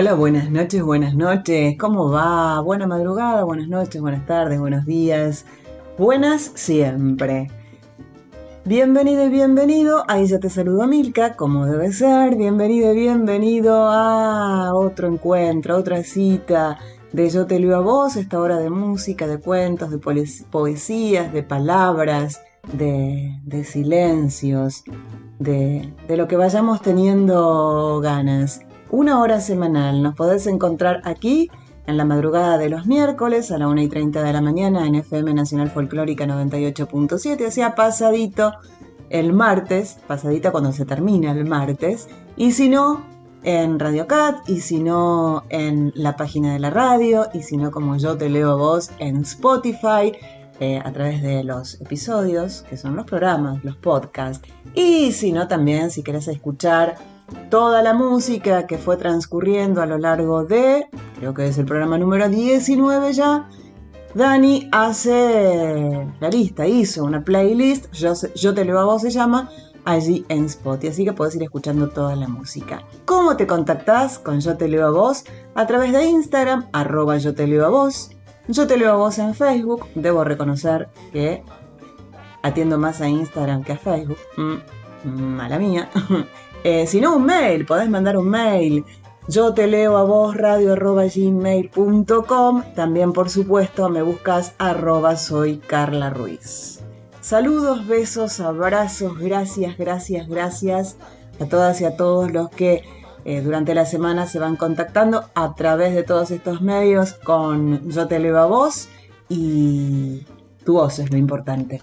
Hola, buenas noches, buenas noches. ¿Cómo va? Buena madrugada, buenas noches, buenas tardes, buenos días. Buenas siempre. Bienvenido y bienvenido. Ahí ya te saludo Milka, como debe ser. Bienvenido y bienvenido a otro encuentro, otra cita de Yo te leo a vos, esta hora de música, de cuentos, de poesías, de palabras, de, silencios, de, de lo que vayamos teniendo ganas una hora semanal. Nos podés encontrar aquí en la madrugada de los miércoles a la 1 y 30 de la mañana en FM Nacional Folclórica 98.7, o sea, pasadito el martes, pasadita cuando se termina el martes, y si no, en Radio Cat, y si no, en la página de la radio, y si no, como yo te leo vos, en Spotify, eh, a través de los episodios, que son los programas, los podcasts, y si no, también si querés escuchar toda la música que fue transcurriendo a lo largo de, creo que es el programa número 19 ya, Dani hace la lista, hizo una playlist, yo, te leo a vos se llama, allí en Spotify, así que podés ir escuchando toda la música. ¿Cómo te contactás con Yo te leo a vos? A través de Instagram, arroba yo te leo a vos. Yo te leo a vos en Facebook, debo reconocer que atiendo más a Instagram que a Facebook. Mm, mala mía. Eh, si no, un mail, podés mandar un mail. Yo te leo a vos radio.gmail.com. También, por supuesto, me buscas arroba soy Carla Ruiz. Saludos, besos, abrazos, gracias, gracias, gracias a todas y a todos los que eh, durante la semana se van contactando a través de todos estos medios con Yo te leo a vos y tu voz es lo importante.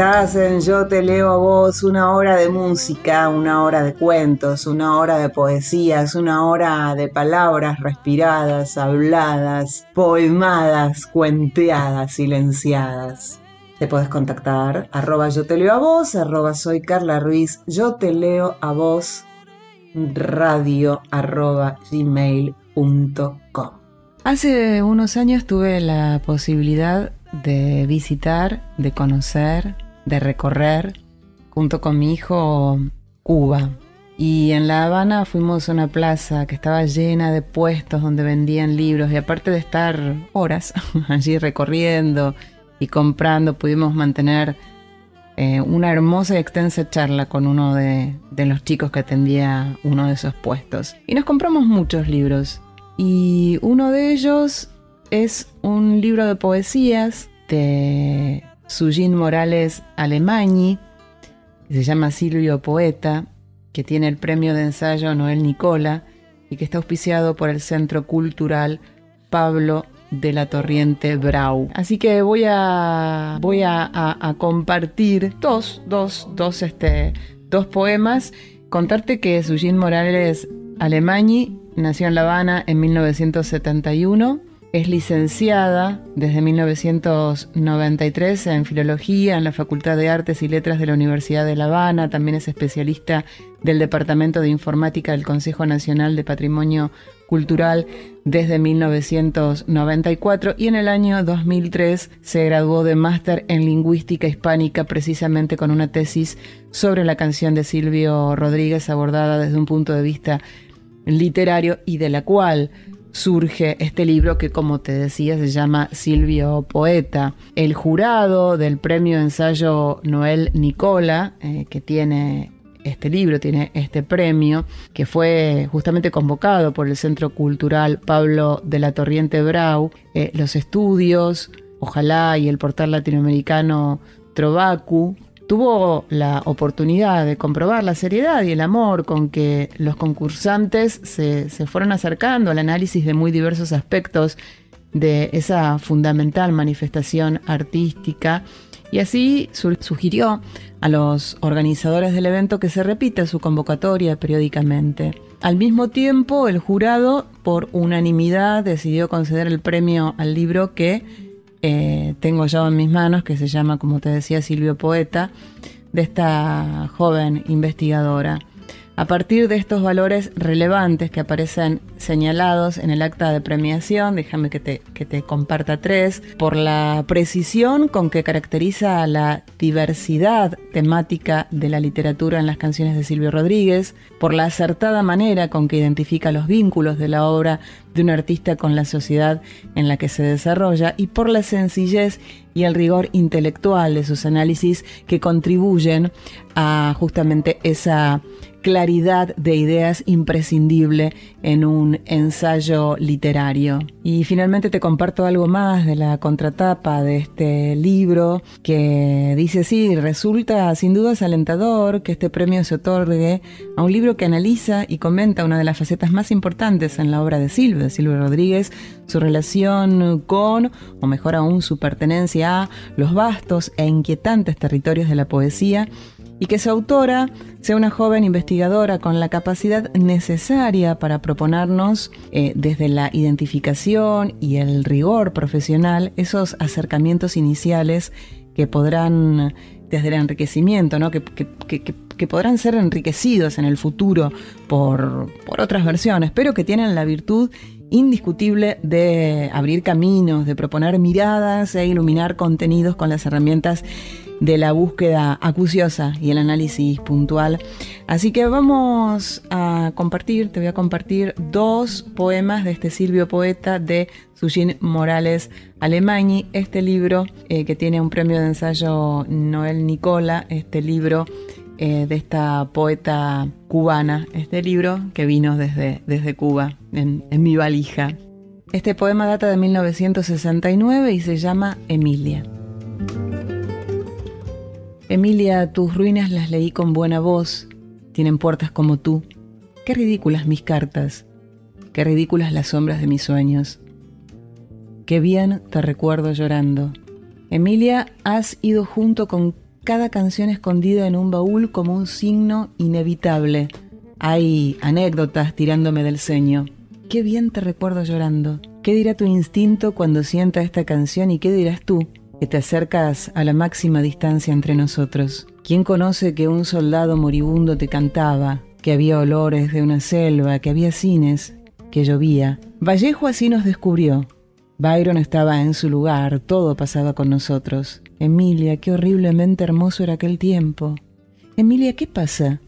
Estás en Yo te leo a vos, una hora de música, una hora de cuentos, una hora de poesías, una hora de palabras respiradas, habladas, poemadas, cuenteadas, silenciadas. Te puedes contactar, arroba yo te leo a vos, arroba soy Carla Ruiz, yo te leo a vos, radio arroba gmail.com. Hace unos años tuve la posibilidad de visitar, de conocer, de recorrer junto con mi hijo Cuba. Y en La Habana fuimos a una plaza que estaba llena de puestos donde vendían libros y aparte de estar horas allí recorriendo y comprando, pudimos mantener eh, una hermosa y extensa charla con uno de, de los chicos que atendía uno de esos puestos. Y nos compramos muchos libros. Y uno de ellos es un libro de poesías de Sujin Morales Alemagni, que se llama Silvio Poeta, que tiene el premio de ensayo Noel Nicola y que está auspiciado por el Centro Cultural Pablo de la Torriente Brau. Así que voy a, compartir dos, dos, dos, este, dos poemas. Contarte que Sujin Morales Alemagni nació en La Habana en 1971 es licenciada desde 1993 en Filología en la Facultad de Artes y Letras de la Universidad de La Habana. También es especialista del Departamento de Informática del Consejo Nacional de Patrimonio Cultural desde 1994 y en el año 2003 se graduó de máster en Lingüística Hispánica precisamente con una tesis sobre la canción de Silvio Rodríguez abordada desde un punto de vista literario y de la cual surge este libro que, como te decía, se llama Silvio Poeta. El jurado del premio ensayo Noel Nicola, eh, que tiene este libro, tiene este premio, que fue justamente convocado por el Centro Cultural Pablo de la Torriente Brau, eh, los estudios, ojalá, y el portal latinoamericano Trovacu, tuvo la oportunidad de comprobar la seriedad y el amor con que los concursantes se, fueron acercando al análisis de muy diversos aspectos de esa fundamental manifestación artística y así sugirió a los organizadores del evento que se repita su convocatoria periódicamente. Al mismo tiempo, el jurado, por unanimidad, decidió conceder el premio al libro que eh, tengo yo en mis manos, que se llama, como te decía, Silvio Poeta, de esta joven investigadora. A partir de estos valores relevantes que aparecen señalados en el acta de premiación, déjame que te, que te comparta tres, por la precisión con que caracteriza la diversidad temática de la literatura en las canciones de Silvio Rodríguez, por la acertada manera con que identifica los vínculos de la obra de un artista con la sociedad en la que se desarrolla y por la sencillez y el rigor intelectual de sus análisis que contribuyen a justamente esa claridad de ideas imprescindible en un ensayo literario. Y finalmente te comparto algo más de la contratapa de este libro que dice sí, resulta sin duda alentador que este premio se otorgue a un libro que analiza y comenta una de las facetas más importantes en la obra de Silvio, de Silvio Rodríguez, su relación con, o mejor aún, su pertenencia a los vastos e inquietantes territorios de la poesía y que su autora sea una joven investigadora con la capacidad necesaria para proponernos eh, desde la identificación y el rigor profesional esos acercamientos iniciales que podrán, desde el enriquecimiento, ¿no? Podrán ser enriquecidos en el futuro por, por otras versiones, pero que tienen la virtud indiscutible de abrir caminos, de proponer miradas e iluminar contenidos con las herramientas de la búsqueda acuciosa y el análisis puntual. Así que vamos a compartir, te voy a compartir dos poemas de este Silvio Poeta de Sujin Morales Alemagni, este libro eh, que tiene un premio de ensayo Noel Nicola, este libro eh, de esta poeta cubana, este libro que vino desde, desde Cuba en, en mi valija. Este poema data de 1969 y se llama Emilia. Emilia, tus ruinas las leí con buena voz, tienen puertas como tú. Qué ridículas mis cartas, qué ridículas las sombras de mis sueños. Qué bien te recuerdo llorando. Emilia, has ido junto con cada canción escondida en un baúl como un signo inevitable. Hay anécdotas tirándome del ceño. Qué bien te recuerdo llorando. ¿Qué dirá tu instinto cuando sienta esta canción y qué dirás tú? que te acercas a la máxima distancia entre nosotros. ¿Quién conoce que un soldado moribundo te cantaba, que había olores de una selva, que había cines, que llovía? Vallejo así nos descubrió. Byron estaba en su lugar, todo pasaba con nosotros. Emilia, qué horriblemente hermoso era aquel tiempo. Emilia, ¿qué pasa?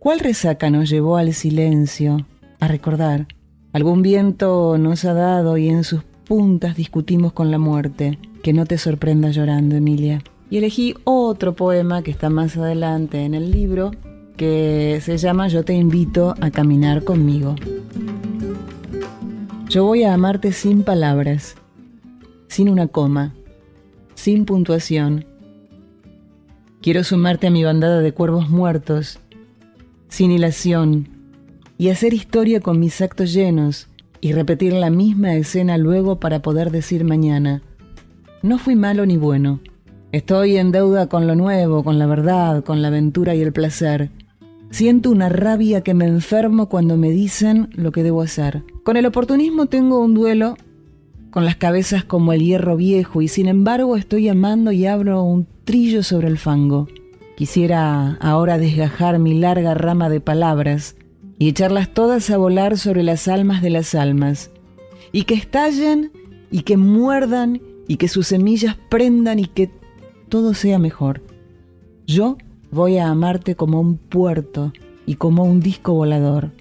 ¿Cuál resaca nos llevó al silencio, a recordar? Algún viento nos ha dado y en sus puntas discutimos con la muerte. Que no te sorprenda llorando, Emilia. y elegí otro poema que está más adelante en el libro, que se llama Yo te invito a caminar conmigo. Yo voy a amarte sin palabras, sin una coma, sin puntuación. Quiero sumarte a mi bandada de cuervos muertos, sin hilación, y hacer historia con mis actos llenos y repetir la misma escena luego para poder decir mañana, no fui malo ni bueno Estoy en deuda con lo nuevo, con la verdad, con la aventura y el placer. Siento una rabia que me enfermo cuando me dicen lo que debo hacer. Con el oportunismo tengo un duelo con las cabezas como el hierro viejo y sin embargo estoy amando y abro un trillo sobre el fango. Quisiera ahora desgajar mi larga rama de palabras y echarlas todas a volar sobre las almas de las almas, y que estallen y que muerdan y que sus semillas prendan y que todo sea mejor. Yo voy a amarte como un puerto y como un disco volador.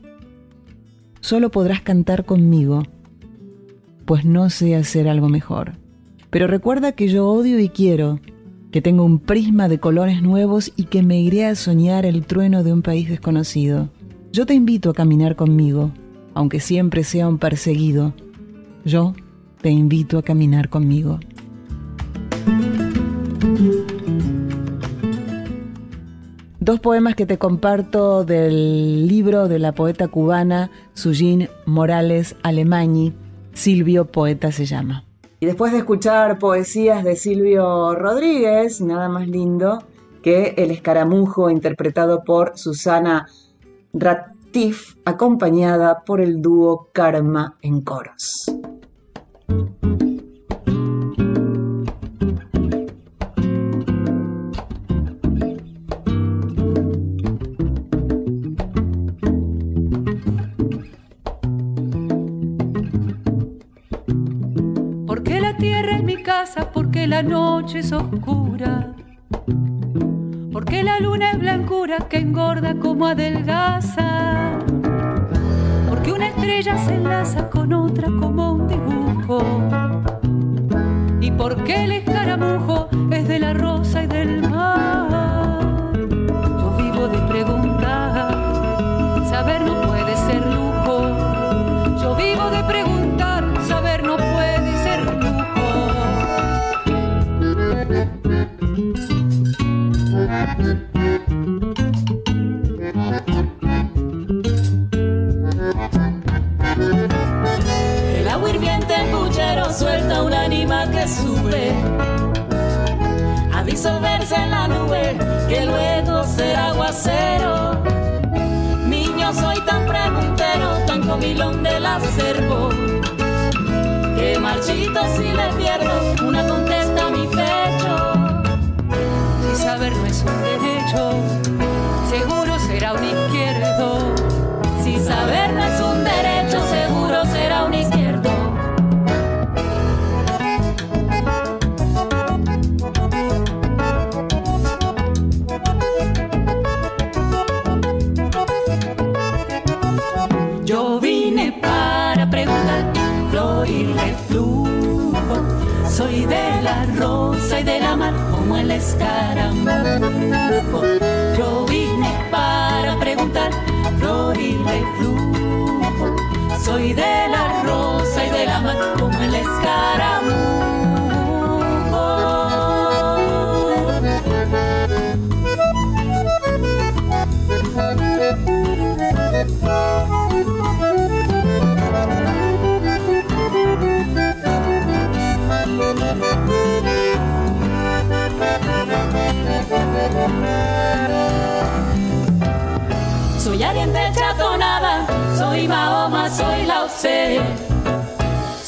Solo podrás cantar conmigo, pues no sé hacer algo mejor. Pero recuerda que yo odio y quiero, que tengo un prisma de colores nuevos y que me iré a soñar el trueno de un país desconocido. Yo te invito a caminar conmigo, aunque siempre sea un perseguido. Yo te invito a caminar conmigo. Dos poemas que te comparto del libro de la poeta cubana Sujin Morales Alemagni, Silvio Poeta se llama. Y después de escuchar poesías de Silvio Rodríguez, nada más lindo que El escaramujo interpretado por Susana Ratif, acompañada por el dúo Karma en coros. La noche es oscura, porque la luna es blancura que engorda como adelgaza, porque una estrella se enlaza con otra como un dibujo, y porque el escaramujo es de la rosa y del mar.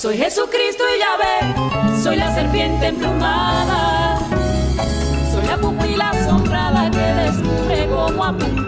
Soy Jesucristo y Yahvé, soy la serpiente emplumada. Soy la pupila asombrada que descubre cómo apuntar.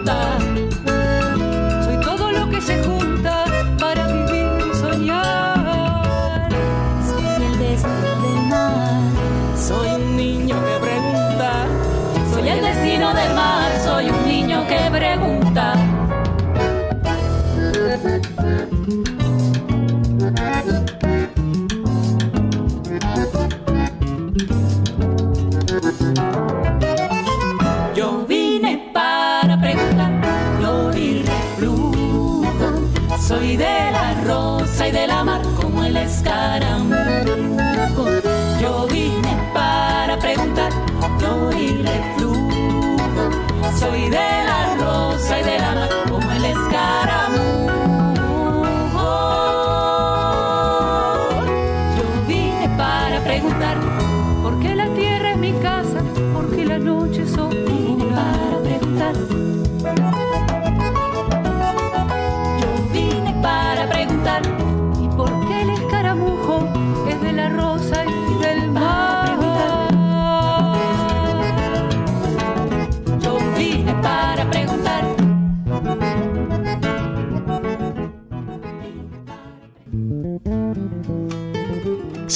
Rosa y de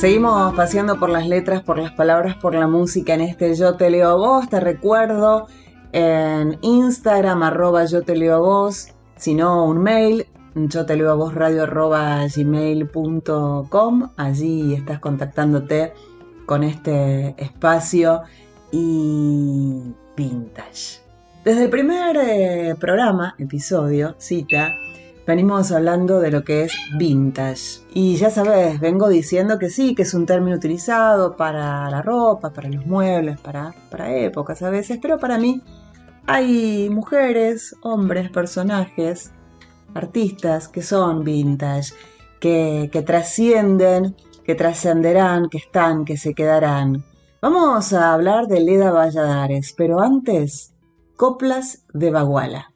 Seguimos paseando por las letras, por las palabras, por la música en este Yo te leo a vos. Te recuerdo en Instagram, arroba yo te leo a vos. Si no, un mail, yo te leo a vos radio arroba gmail.com. Allí estás contactándote con este espacio y vintage. Desde el primer eh, programa, episodio, cita, venimos hablando de lo que es vintage. Y ya sabes, vengo diciendo que sí, que es un término utilizado para la ropa, para los muebles, para, para épocas a veces, pero para mí hay mujeres, hombres, personajes, artistas que son vintage, que, que trascienden que trascenderán, que están, que se quedarán. Vamos a hablar de Leda Valladares, pero antes, coplas de Baguala.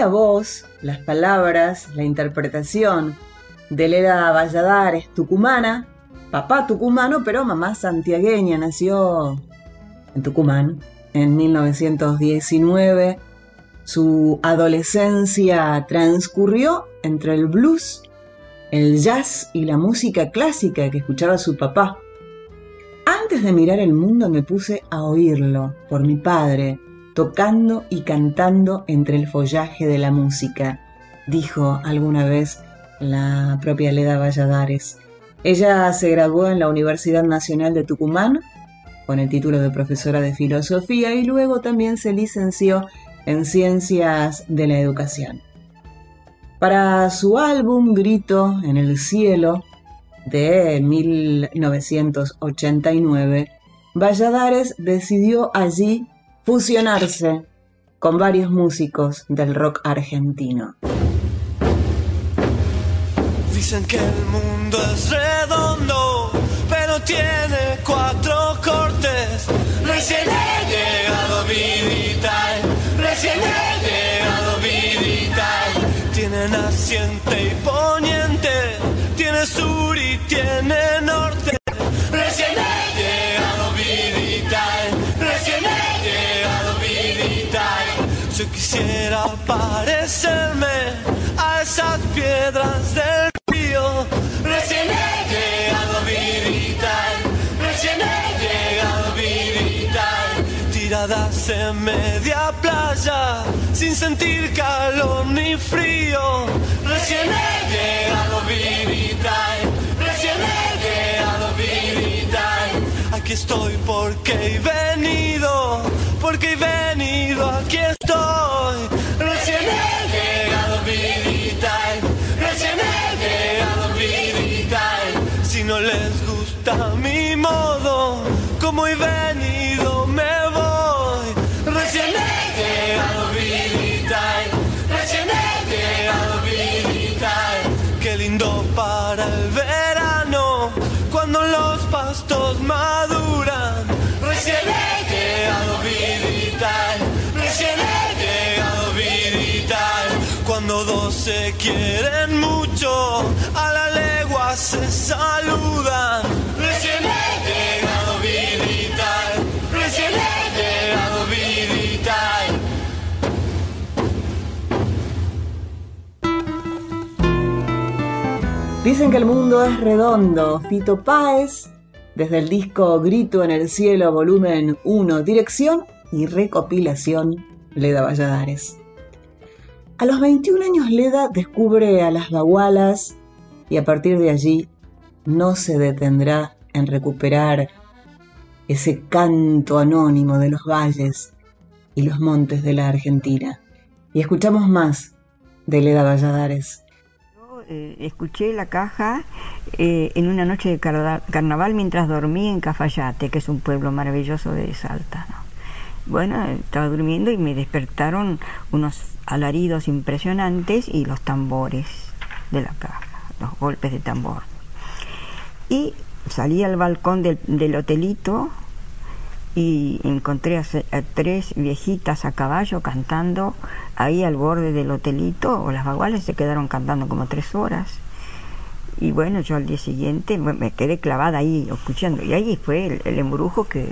La voz, las palabras, la interpretación de Leda Valladares, tucumana, papá tucumano, pero mamá santiagueña, nació en Tucumán en 1919. Su adolescencia transcurrió entre el blues, el jazz y la música clásica que escuchaba su papá. Antes de mirar el mundo me puse a oírlo por mi padre, tocando y cantando entre el follaje de la música, dijo alguna vez la propia Leda Valladares. Ella se graduó en la Universidad Nacional de Tucumán con el título de profesora de filosofía y luego también se licenció en ciencias de la educación. Para su álbum Grito en el Cielo de 1989, Valladares decidió allí fusionarse con varios músicos del rock argentino. Dicen que el mundo es redondo, pero tiene cuatro cortes. Recién he llegado Vidital, recién he llegado Vidital. Tiene naciente y poniente, tiene sur y tiene norte. Del río. Recién he llegado, vidita, recién he llegado, vidita. Tiradas en media playa, sin sentir calor ni frío. Recién he llegado, vidita, recién he llegado, vidita. Aquí estoy porque he venido, porque he venido, aquí estoy. Cuando dos se quieren mucho, a la legua se saludan. Recién he llegado, vidita, recién he llegado, vidita. Dicen que el mundo es redondo. Fito Páez, desde el disco Grito en el Cielo, volumen 1, dirección y recopilación, Leda Valladares. A los 21 años Leda descubre a las bagualas y a partir de allí no se detendrá en recuperar ese canto anónimo de los valles y los montes de la Argentina. Y escuchamos más de Leda Valladares. Yo, eh, escuché la caja eh, en una noche de carna- carnaval mientras dormía en Cafayate, que es un pueblo maravilloso de Salta. ¿no? Bueno, estaba durmiendo y me despertaron unos alaridos impresionantes y los tambores de la caja, los golpes de tambor. Y salí al balcón del, del hotelito y encontré a, tres viejitas a caballo cantando ahí al borde del hotelito, o las baguales se quedaron cantando como tres horas. Y bueno, yo al día siguiente me me quedé clavada ahí escuchando. Y ahí fue el, el embrujo que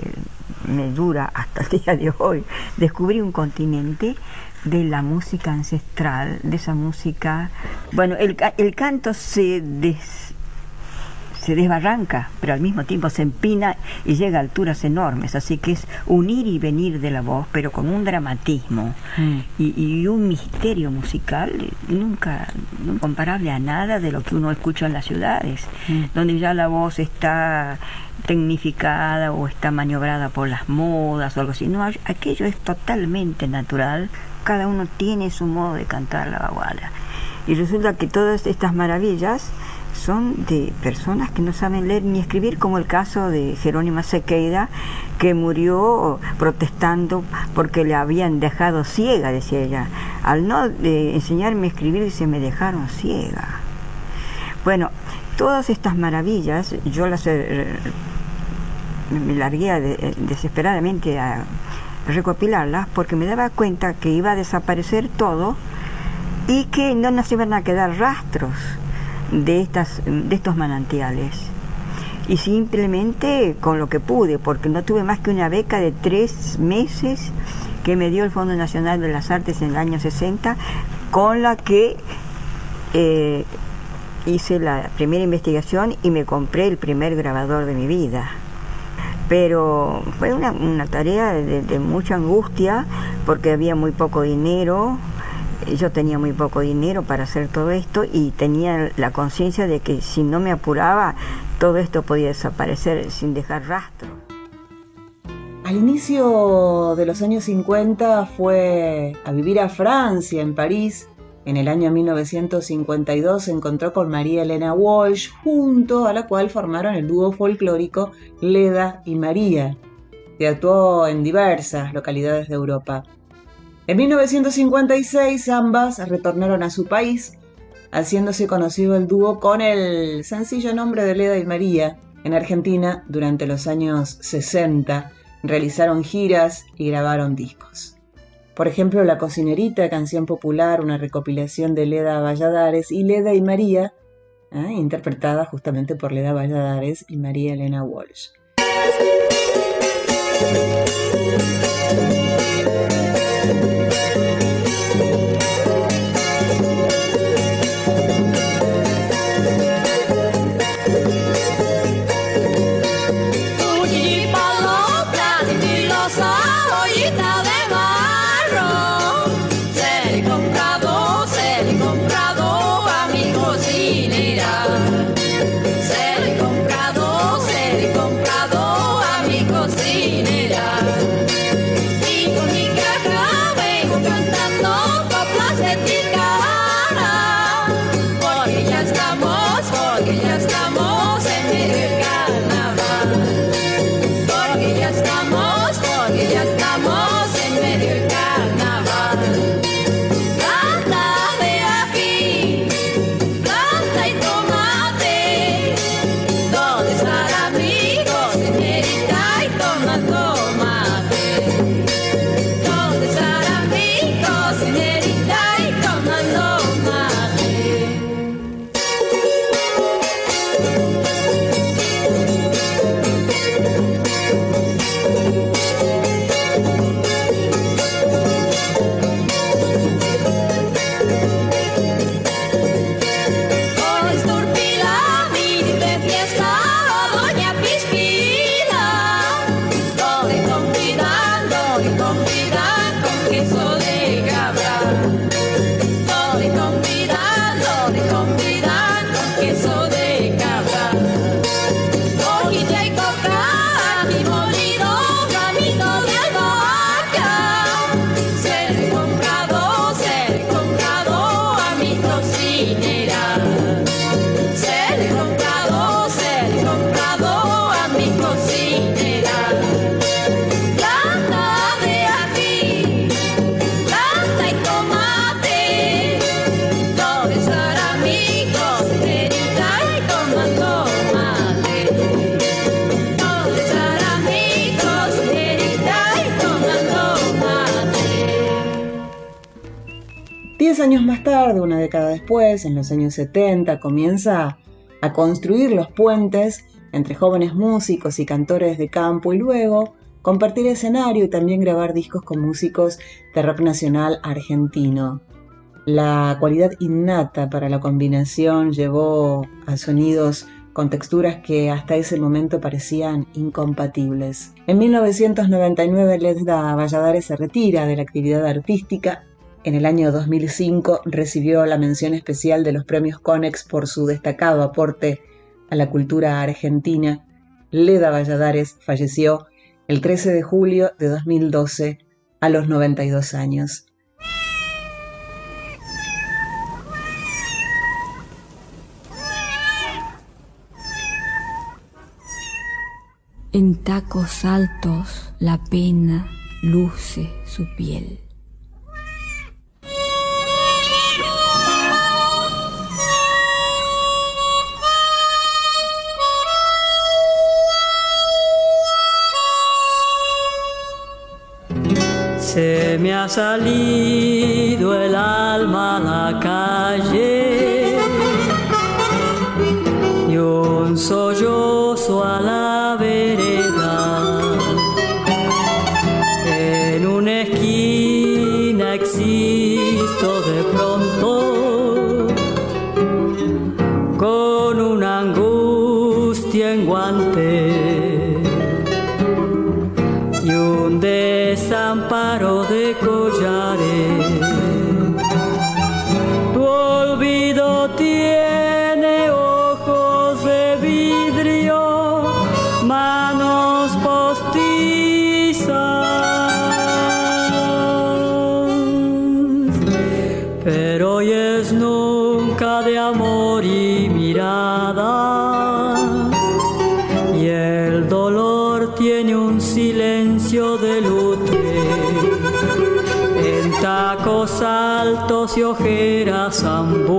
me dura hasta el día de hoy. Descubrí un continente de la música ancestral, de esa música... Bueno, el, el canto se des, se desbarranca, pero al mismo tiempo se empina y llega a alturas enormes. Así que es unir y venir de la voz, pero con un dramatismo y, y un misterio musical nunca no comparable a nada de lo que uno escucha en las ciudades, donde ya la voz está tecnificada o está maniobrada por las modas o algo así. No, aquello es totalmente natural. Cada uno tiene su modo de cantar la baguala. Y resulta que todas estas maravillas son de personas que no saben leer ni escribir, como el caso de Jerónima Sequeira, que murió protestando porque le habían dejado ciega, decía ella. Al no eh, enseñarme a escribir, dice, me dejaron ciega. Bueno, todas estas maravillas, yo las eh, me- largué de- desesperadamente a recopilarlas porque me daba cuenta que iba a desaparecer todo y que no nos iban a quedar rastros de, estas, de estos manantiales. Y simplemente con lo que pude, porque no tuve más que una beca de tres meses que me dio el Fondo Nacional de las Artes en el año 60, con la que eh, hice la primera investigación y me compré el primer grabador de mi vida. Pero fue una, tarea de, de mucha angustia porque había muy poco dinero, yo tenía muy poco dinero para hacer todo esto y tenía la conciencia de que si no me apuraba, todo esto podía desaparecer sin dejar rastro. Al inicio de los años 50 fue a vivir a Francia, en París. En el año 1952 se encontró con María Elena Walsh, junto a la cual formaron el dúo folclórico Leda y María, que actuó en diversas localidades de Europa. En 1956 ambas retornaron a su país, haciéndose conocido el dúo con el sencillo nombre de Leda y María. En Argentina, durante los años 60, realizaron giras y grabaron discos. Por ejemplo, La Cocinerita, canción popular, una recopilación de Leda Valladares, y Leda y María, ¿eh? interpretada justamente por Leda Valladares y María Elena Walsh. Años más tarde, una década después, en los años 70, comienza a construir los puentes entre jóvenes músicos y cantores de campo y luego compartir escenario y también grabar discos con músicos de rock nacional argentino. La cualidad innata para la combinación llevó a sonidos con texturas que hasta ese momento parecían incompatibles. En 1999 Lesda Valladares se retira de la actividad artística en el año 2005 recibió la mención especial de los premios Conex por su destacado aporte a la cultura argentina. Leda Valladares falleció el 13 de julio de 2012 a los 92 años. En tacos altos la pena luce su piel. Se me ha salido el alma a la calle. Y un sollozo a la ojeras ambulo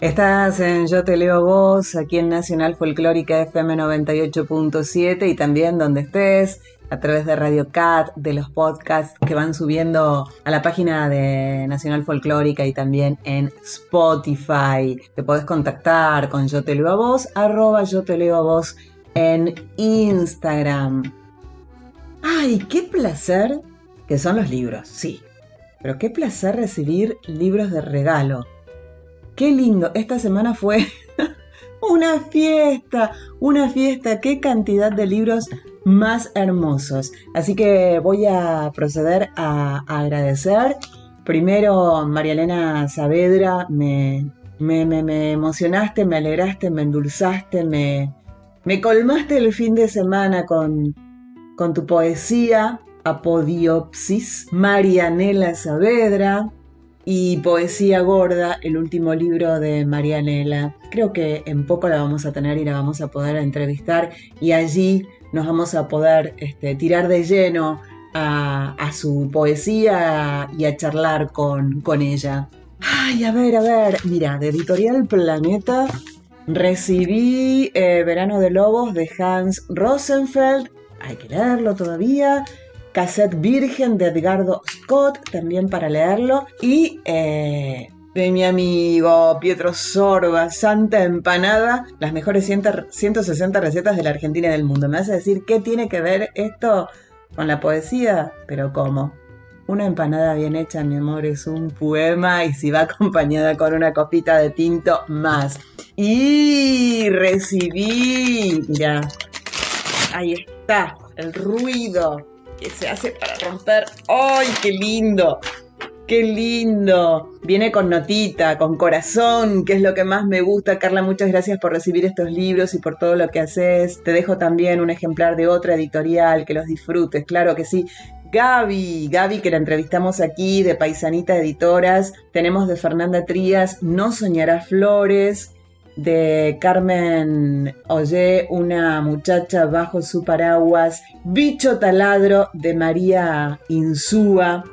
Estás en Yo Te Leo Vos, aquí en Nacional Folclórica FM 98.7 y también donde estés, a través de Radio Cat, de los podcasts que van subiendo a la página de Nacional Folclórica y también en Spotify. Te podés contactar con Yo Te Leo a Vos, arroba Yo Te Leo a Vos en Instagram. ¡Ay, qué placer! Que son los libros, sí. Pero qué placer recibir libros de regalo. Qué lindo, esta semana fue una fiesta, una fiesta, qué cantidad de libros más hermosos. Así que voy a proceder a, agradecer. Primero, María Elena Saavedra, me, me, me, me emocionaste, me alegraste, me endulzaste, me, me colmaste el fin de semana con, con tu poesía, Apodiopsis, Marianela Saavedra, y Poesía Gorda, el último libro de Marianela. Creo que en poco la vamos a tener y la vamos a poder entrevistar y allí nos vamos a poder este, tirar de lleno a, su poesía y a charlar con, con ella. Ay, a ver, a ver, mira, de Editorial Planeta recibí eh, Verano de Lobos de Hans Rosenfeld, hay que leerlo todavía. Cassette Virgen de Edgardo Scott, también para leerlo. Y eh, de mi amigo Pietro Sorba, Santa Empanada, las mejores 160 recetas de la Argentina y del mundo. ¿Me vas a decir qué tiene que ver esto con la poesía? Pero ¿cómo? Una empanada bien hecha, mi amor, es un poema y si va acompañada con una copita de tinto, más. Y recibí, ya, ahí está, el ruido que se hace para romper. ¡Ay, qué lindo! ¡Qué lindo! Viene con notita, con corazón, que es lo que más me gusta. Carla, muchas gracias por recibir estos libros y por todo lo que haces. Te dejo también un ejemplar de otra editorial, que los disfrutes, claro que sí. Gaby, Gaby que la entrevistamos aquí de Paisanita Editoras. Tenemos de Fernanda Trías, No Soñará Flores de Carmen Ollé, una muchacha bajo su paraguas, Bicho Taladro de María Insúa,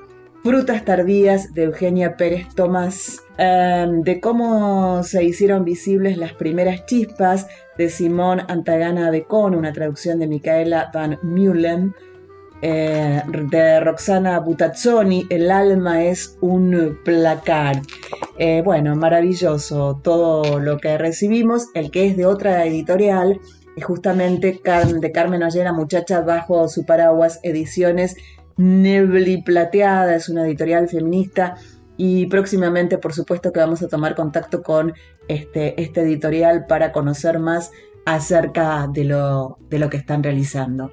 Frutas Tardías de Eugenia Pérez Tomás, um, de cómo se hicieron visibles las primeras chispas de Simón Antagana Becón, una traducción de Micaela Van Mullen, eh, de Roxana Butazzoni, El alma es un placar. Eh, bueno, maravilloso todo lo que recibimos. El que es de otra editorial justamente de Carmen Ollera, Muchacha bajo su paraguas, ediciones Nebli Plateada, es una editorial feminista. Y próximamente, por supuesto, que vamos a tomar contacto con este, este editorial para conocer más acerca de lo, de lo que están realizando.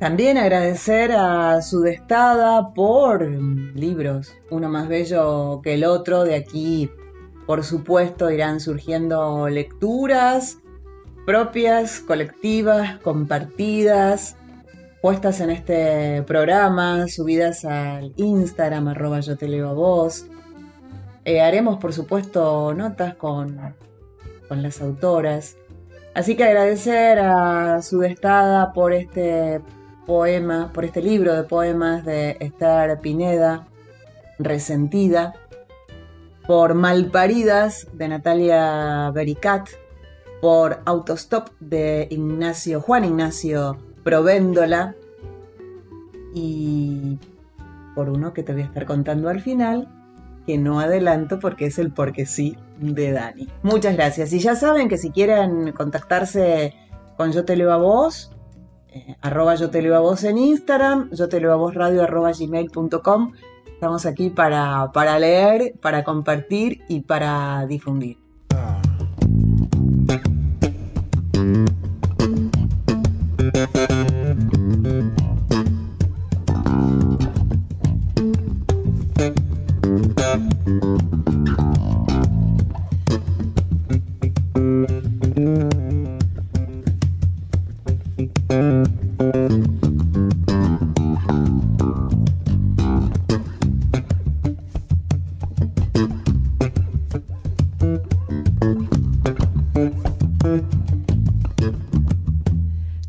También agradecer a Sudestada por libros, uno más bello que el otro. De aquí, por supuesto, irán surgiendo lecturas propias, colectivas, compartidas, puestas en este programa, subidas al Instagram, arroba yo te leo a vos. Eh, haremos, por supuesto, notas con, con las autoras. Así que agradecer a Sudestada por este poema, por este libro de poemas de Esther Pineda, Resentida, por Malparidas de Natalia Bericat, por Autostop de Ignacio, Juan Ignacio Provéndola y por uno que te voy a estar contando al final, que no adelanto porque es el porque sí de Dani. Muchas gracias. Y ya saben que si quieren contactarse con Yo Te Leo a Vos, eh, arroba Yo Te Leo a Vos en Instagram, Yo Te Leo a Vos Radio arroba gmail.com. Estamos aquí para, para leer, para compartir y para difundir.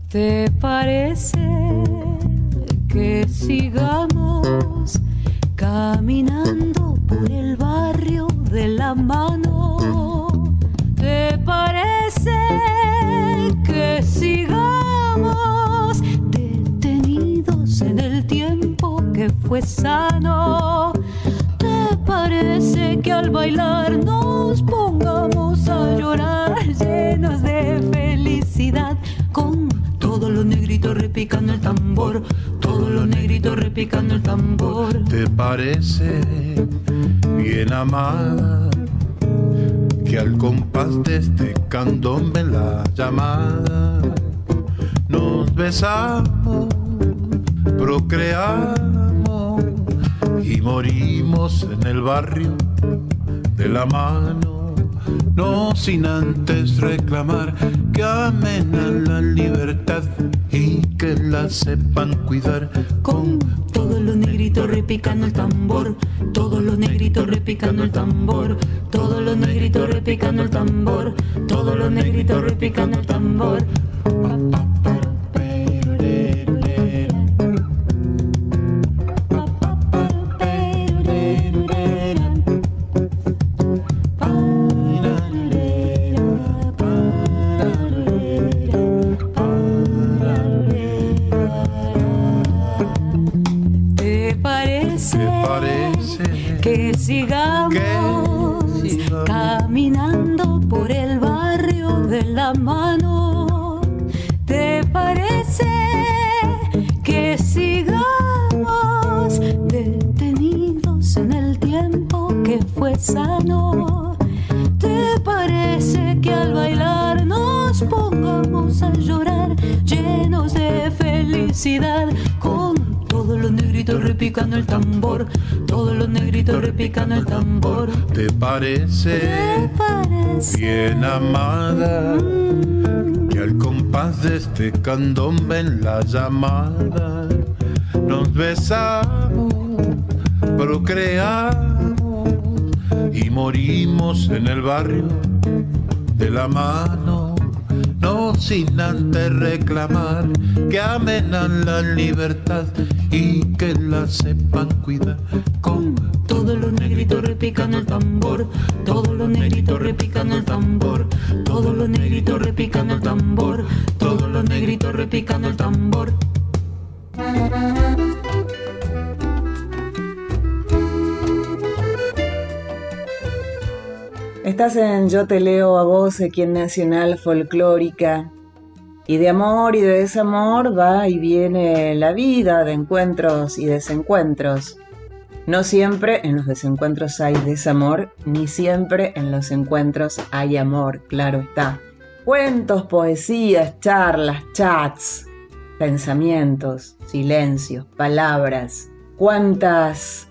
¿Te parece que sigamos caminando por el barrio de la mano? ¿Te parece que sigamos detenidos en el tiempo que fue sano? ¿Te parece que al bailar nos repicando el tambor, todos los negritos repicando el tambor? ¿Te parece bien amada que al compás de este candombe la llamada nos besamos, procreamos y morimos en el barrio de la mano? No sin antes reclamar que amen a la libertad y que la sepan cuidar con todos los negritos repicando el tambor, todos los negritos repicando el tambor, todos los negritos repicando el tambor, todos los negritos repicando el tambor. Con todos los negritos repicando el tambor, todos los negritos repicando el tambor? ¿Te parece ¿Te parece? bien amada que al compás de este candombe en la llamada nos besamos, procreamos y morimos en el barrio de la mano? Sin antes reclamar que amen a la libertad y que la sepan cuidar con Todos los negritos repicando el tambor, todos los negritos repicando el tambor, todos los negritos repicando el tambor, todos los negritos repicando el tambor. Estás en Yo te leo a vos aquí en Nacional Folclórica. Y de amor y de desamor va y viene la vida, de encuentros y desencuentros. No siempre en los desencuentros hay desamor, ni siempre en los encuentros hay amor, claro está. Cuentos, poesías, charlas, chats, pensamientos, silencios, palabras. Cuántas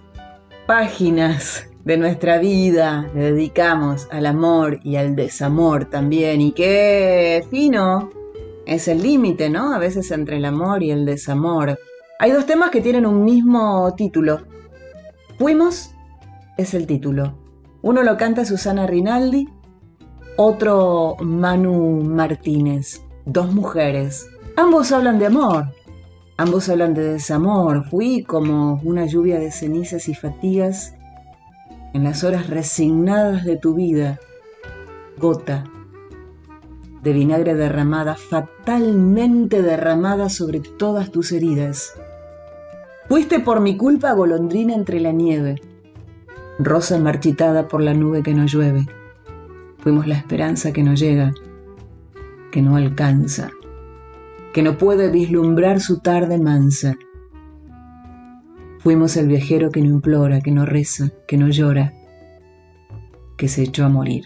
páginas de nuestra vida le dedicamos al amor y al desamor también. Y qué fino es el límite, ¿no? A veces entre el amor y el desamor. Hay dos temas que tienen un mismo título. Fuimos es el título. Uno lo canta Susana Rinaldi, otro Manu Martínez. Dos mujeres. Ambos hablan de amor. Ambos hablan de desamor. Fui como una lluvia de cenizas y fatigas en las horas resignadas de tu vida. Gota de vinagre derramada, fatalmente derramada sobre todas tus heridas. Fuiste por mi culpa golondrina entre la nieve, rosa marchitada por la nube que no llueve. Fuimos la esperanza que no llega, que no alcanza, que no puede vislumbrar su tarde mansa. Fuimos el viajero que no implora, que no reza, que no llora, que se echó a morir.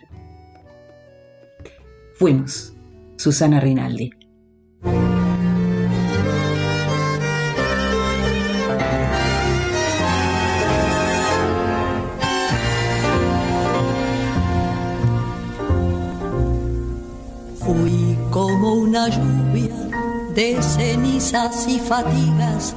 Fuimos Susana Rinaldi. Fui como una lluvia de cenizas y fatigas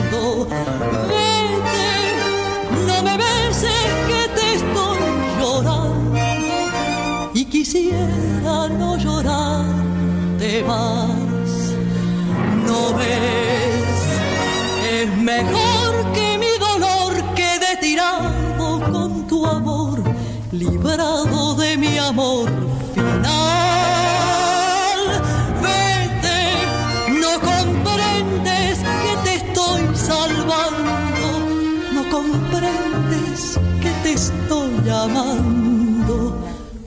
Quisiera no llorarte más. No ves, es mejor que mi dolor quede tirado con tu amor, librado de mi amor final. Vete, no comprendes que te estoy salvando, no comprendes que te estoy amando.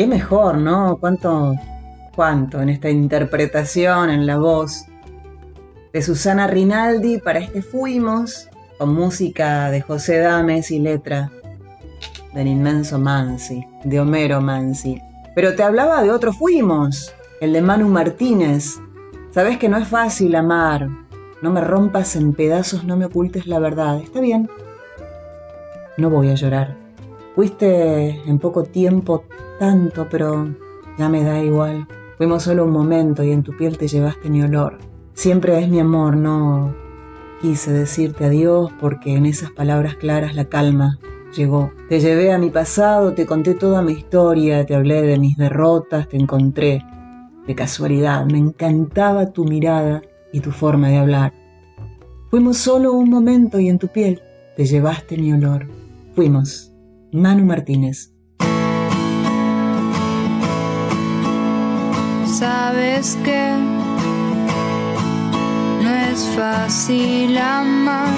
Qué mejor, ¿no? Cuánto, cuánto en esta interpretación, en la voz de Susana Rinaldi para este Fuimos, con música de José Dames y letra del inmenso Mansi, de Homero Mansi. Pero te hablaba de otro Fuimos, el de Manu Martínez. Sabes que no es fácil amar. No me rompas en pedazos, no me ocultes la verdad. Está bien. No voy a llorar. Fuiste en poco tiempo tanto, pero ya me da igual. Fuimos solo un momento y en tu piel te llevaste mi olor. Siempre es mi amor, no quise decirte adiós porque en esas palabras claras la calma llegó. Te llevé a mi pasado, te conté toda mi historia, te hablé de mis derrotas, te encontré de casualidad. Me encantaba tu mirada y tu forma de hablar. Fuimos solo un momento y en tu piel te llevaste mi olor. Fuimos. Manu Martínez. Sabes que no es fácil amar,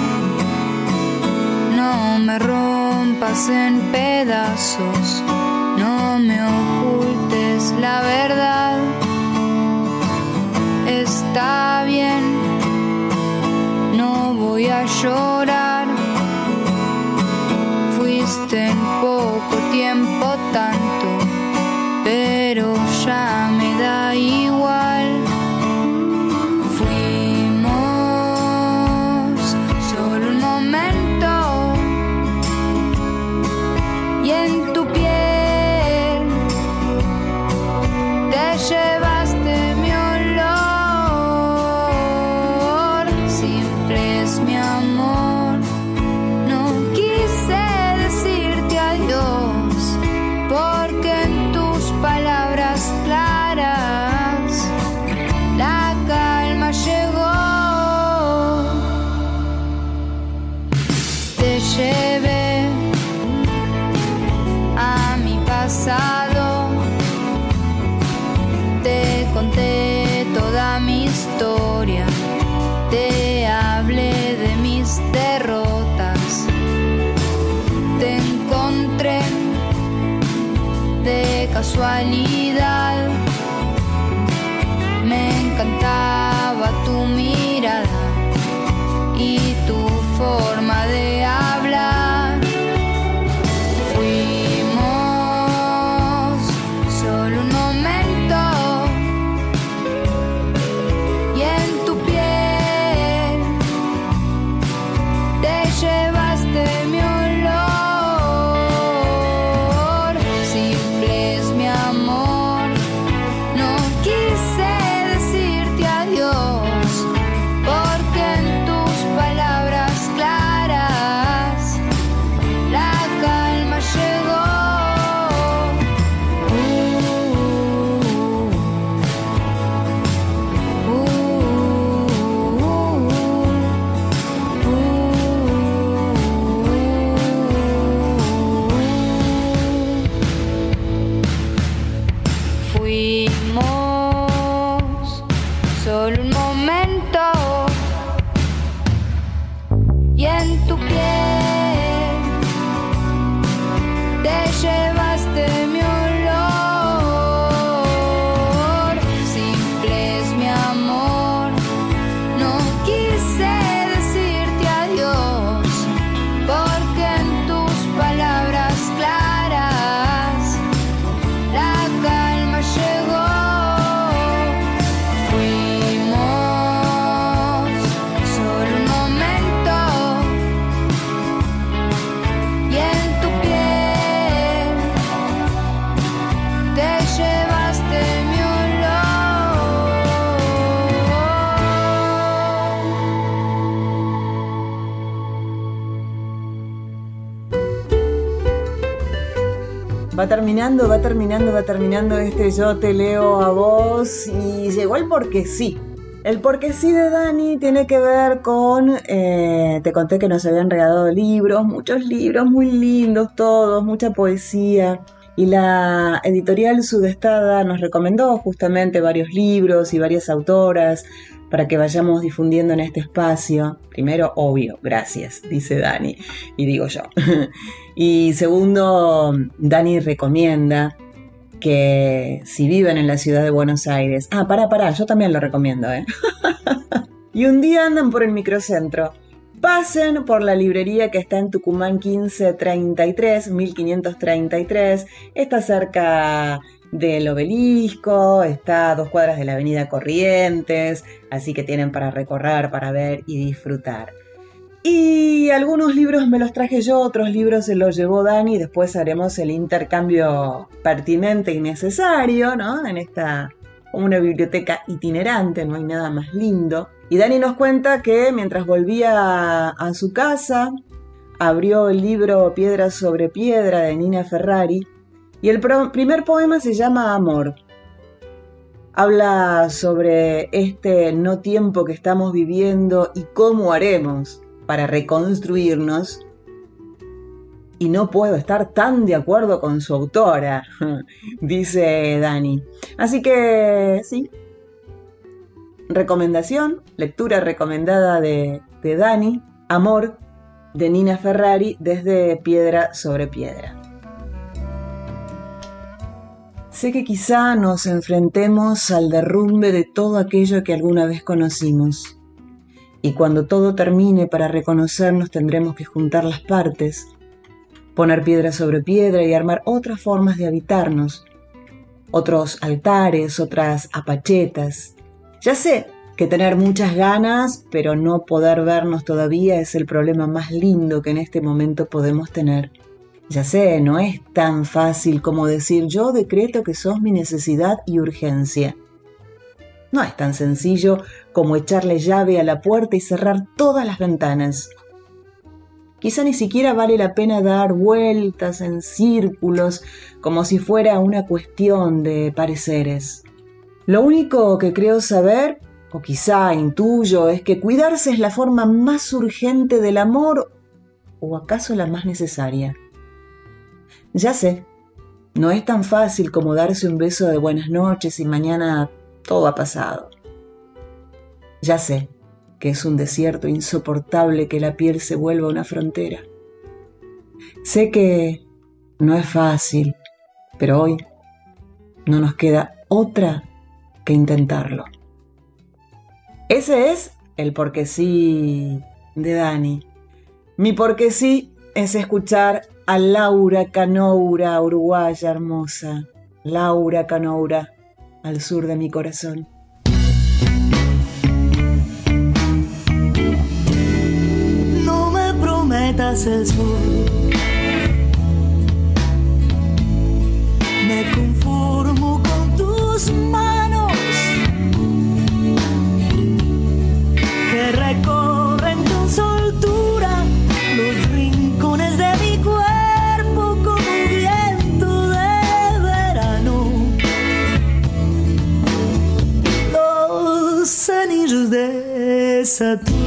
No me rompas en pedazos, no me terminando, va terminando, va terminando este Yo te leo a vos y llegó el porque sí. El porque sí de Dani tiene que ver con, eh, te conté que nos habían regalado libros, muchos libros muy lindos todos, mucha poesía. Y la editorial Sudestada nos recomendó justamente varios libros y varias autoras para que vayamos difundiendo en este espacio. Primero, obvio, gracias, dice Dani, y digo yo. y segundo, Dani recomienda que si viven en la ciudad de Buenos Aires, ah, pará, pará, yo también lo recomiendo, ¿eh? y un día andan por el microcentro, pasen por la librería que está en Tucumán 1533, 1533, está cerca del obelisco, está a dos cuadras de la avenida Corrientes, así que tienen para recorrer, para ver y disfrutar. Y algunos libros me los traje yo, otros libros se los llevó Dani, después haremos el intercambio pertinente y necesario, ¿no? En esta como una biblioteca itinerante, no hay nada más lindo. Y Dani nos cuenta que mientras volvía a su casa, abrió el libro Piedra sobre Piedra de Nina Ferrari y el primer poema se llama Amor. Habla sobre este no tiempo que estamos viviendo y cómo haremos para reconstruirnos. Y no puedo estar tan de acuerdo con su autora, dice Dani. Así que sí. Recomendación, lectura recomendada de, de Dani, Amor, de Nina Ferrari desde Piedra sobre Piedra. Sé que quizá nos enfrentemos al derrumbe de todo aquello que alguna vez conocimos. Y cuando todo termine para reconocernos tendremos que juntar las partes, poner piedra sobre piedra y armar otras formas de habitarnos, otros altares, otras apachetas. Ya sé que tener muchas ganas, pero no poder vernos todavía es el problema más lindo que en este momento podemos tener. Ya sé, no es tan fácil como decir yo decreto que sos mi necesidad y urgencia. No es tan sencillo como echarle llave a la puerta y cerrar todas las ventanas. Quizá ni siquiera vale la pena dar vueltas en círculos como si fuera una cuestión de pareceres. Lo único que creo saber, o quizá intuyo, es que cuidarse es la forma más urgente del amor o acaso la más necesaria. Ya sé, no es tan fácil como darse un beso de buenas noches y mañana todo ha pasado. Ya sé que es un desierto insoportable que la piel se vuelva una frontera. Sé que no es fácil, pero hoy no nos queda otra que intentarlo. Ese es el porque sí de Dani. Mi porque sí es escuchar a Laura Canoura, uruguaya hermosa. Laura Canoura, al sur de mi corazón. No me prometas el sur. De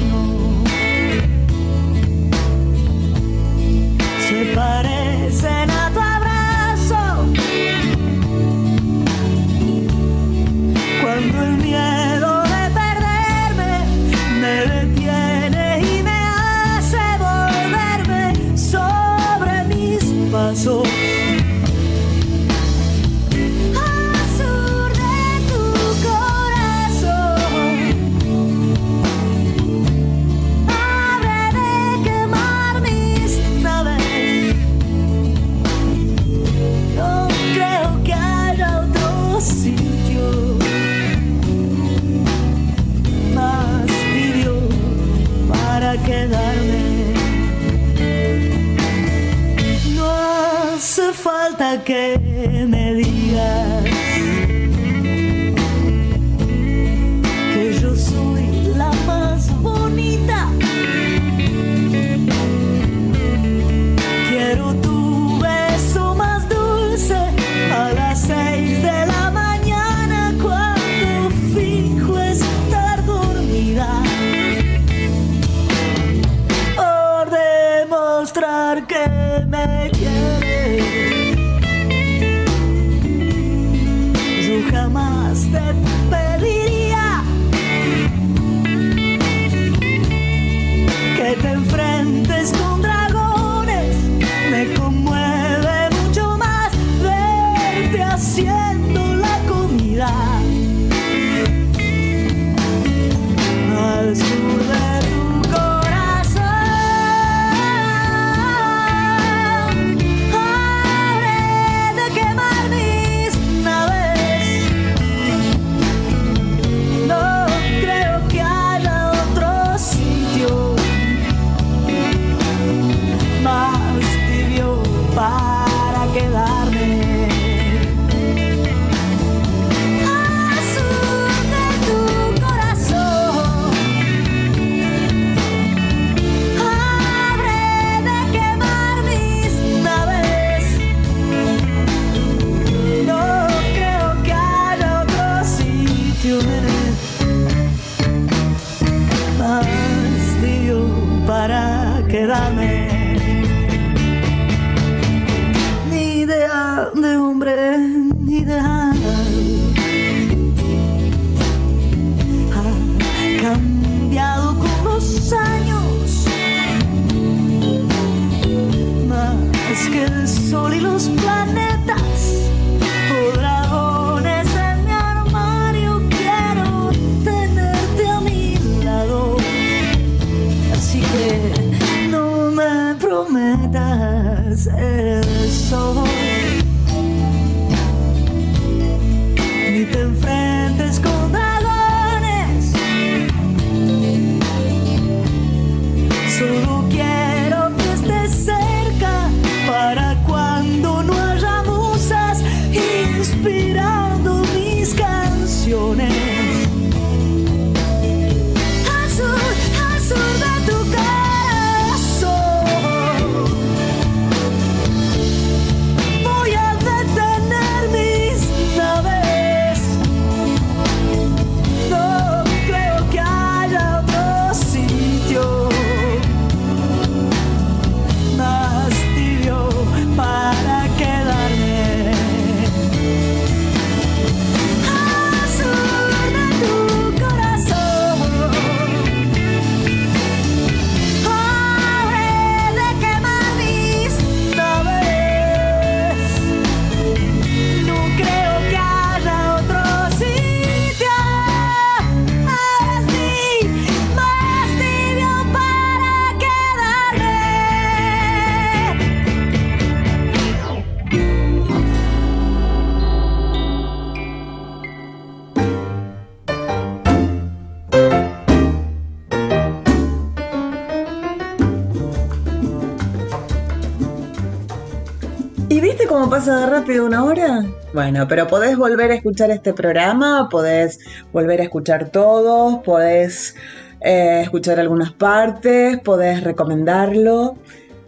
cómo pasa de rápido una hora? Bueno, pero podés volver a escuchar este programa, podés volver a escuchar todos, podés eh, escuchar algunas partes, podés recomendarlo,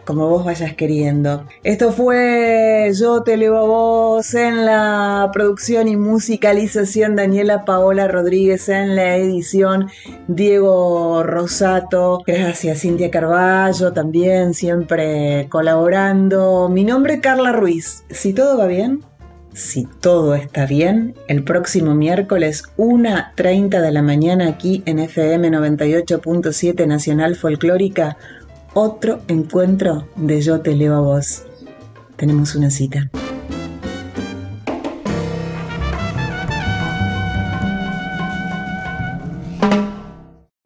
como vos vayas queriendo. Esto fue Yo te leo a vos en la producción y musicalización Daniela Paola Rodríguez en la edición Diego Rosato. Gracias Cintia Carballo también siempre colaborando. Mi nombre es Carla Ruiz. Si todo va bien, si todo está bien, el próximo miércoles 1.30 de la mañana aquí en FM 98.7 Nacional Folclórica, otro encuentro de Yo te leo a vos. Tenemos una cita.